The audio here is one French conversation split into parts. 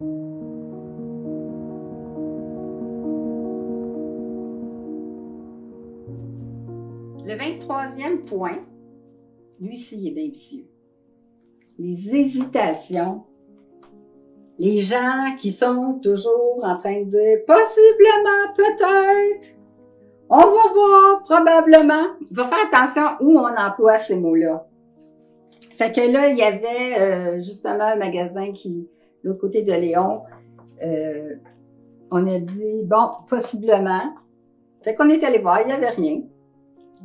Le 23e point, lui ci il est bien vicieux. Les hésitations. Les gens qui sont toujours en train de dire possiblement, peut-être, on va voir, probablement. Il faut faire attention où on emploie ces mots-là. Fait que là, il y avait euh, justement un magasin qui, l'autre côté de Léon, euh, on a dit, bon, possiblement. Fait qu'on est allé voir, il n'y avait rien.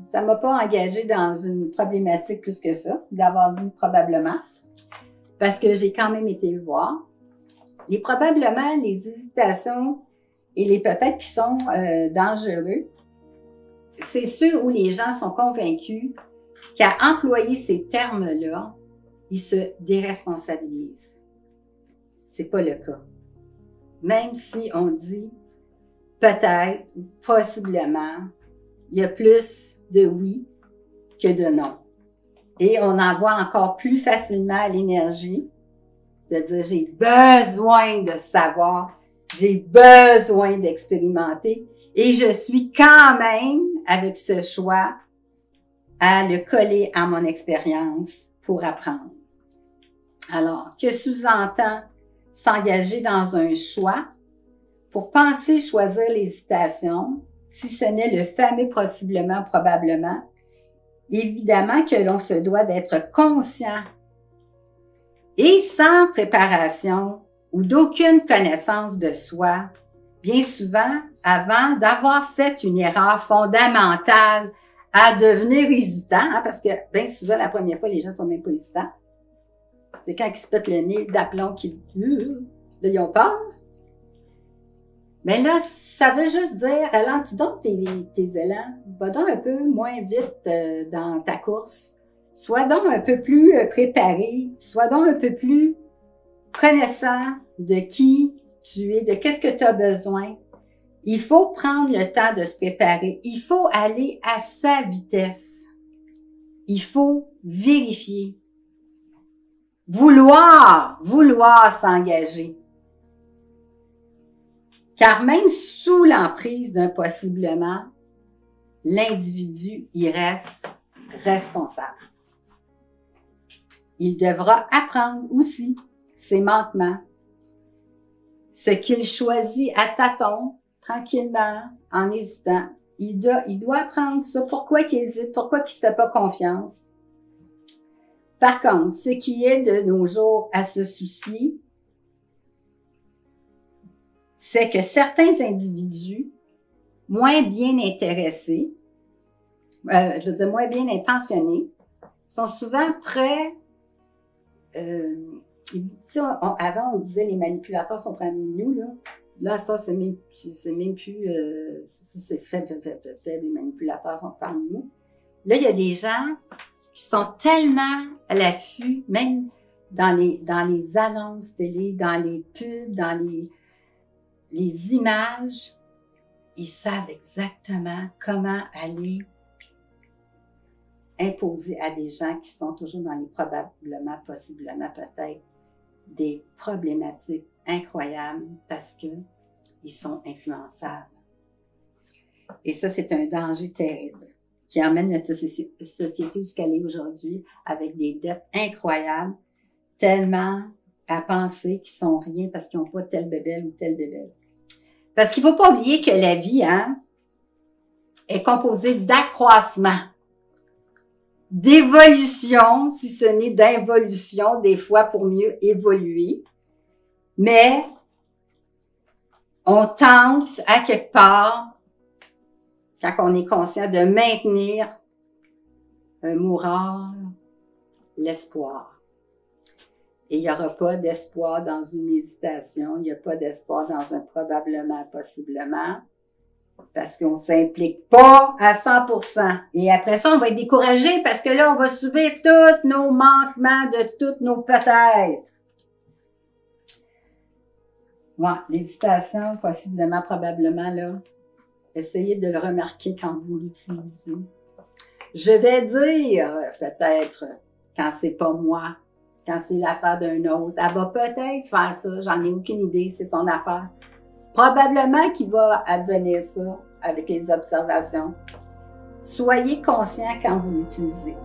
Ça m'a pas engagé dans une problématique plus que ça, d'avoir dit probablement, parce que j'ai quand même été le voir. Les probablement, les hésitations et les peut-être qui sont euh, dangereux, c'est ceux où les gens sont convaincus qu'à employer ces termes-là, ils se déresponsabilisent. C'est pas le cas. Même si on dit peut-être, possiblement, il y a plus de oui que de non. Et on en voit encore plus facilement l'énergie de dire j'ai besoin de savoir, j'ai besoin d'expérimenter et je suis quand même avec ce choix à le coller à mon expérience pour apprendre. Alors, que sous-entend s'engager dans un choix pour penser choisir l'hésitation, si ce n'est le fameux possiblement, probablement, évidemment que l'on se doit d'être conscient et sans préparation ou d'aucune connaissance de soi, bien souvent, avant d'avoir fait une erreur fondamentale à devenir hésitant, hein, parce que bien souvent, la première fois, les gens sont même pas hésitants. C'est quand ils se pètent le nez d'aplomb qu'ils là, ils ont peur. Mais là, ça veut juste dire, ralentis donc tes, élans. Va donc un peu moins vite euh, dans ta course. Sois donc un peu plus euh, préparé. Sois donc un peu plus connaissant de qui tu es, de qu'est-ce que tu as besoin. Il faut prendre le temps de se préparer. Il faut aller à sa vitesse. Il faut vérifier. Vouloir, vouloir s'engager. Car même sous l'emprise d'un possiblement, l'individu y reste responsable. Il devra apprendre aussi ses manquements, ce qu'il choisit à tâtons, tranquillement, en hésitant. Il doit, il doit apprendre ça. Pourquoi il hésite? Pourquoi il se fait pas confiance? Par contre, ce qui est de nos jours à ce souci, c'est que certains individus moins bien intéressés, euh, je veux dire moins bien intentionnés, sont souvent très euh, avant, on disait les manipulateurs sont parmi nous, là. Là, ça, c'est même, même plus, euh, c'est faible, faible, faible, faible, les manipulateurs sont parmi nous. Là, il y a des gens qui sont tellement à l'affût, même dans les, dans les annonces télé, dans les pubs, dans les, les images, ils savent exactement comment aller imposer à des gens qui sont toujours dans les probablement, possiblement, peut-être des problématiques incroyables parce que ils sont influençables. Et ça, c'est un danger terrible qui emmène notre société où ce qu'elle est aujourd'hui avec des dettes incroyables, tellement à penser qu'ils sont rien parce qu'ils n'ont pas tel bébé ou tel bébé. Parce qu'il faut pas oublier que la vie, hein, est composée d'accroissement, d'évolution, si ce n'est d'involution, des fois pour mieux évoluer. Mais on tente à quelque part, quand on est conscient de maintenir un moral, l'espoir. Et il n'y aura pas d'espoir dans une hésitation, il n'y a pas d'espoir dans un probablement, possiblement, parce qu'on s'implique pas à 100%. Et après ça, on va être découragé parce que là, on va subir tous nos manquements de toutes nos peut-être. Ouais, l'hésitation, possiblement, probablement, là, essayez de le remarquer quand vous l'utilisez. Je vais dire, peut-être, quand c'est pas moi quand c'est l'affaire d'un autre. Elle va peut-être faire ça, j'en ai aucune idée, c'est son affaire. Probablement qu'il va advenir ça avec les observations. Soyez conscient quand vous l'utilisez.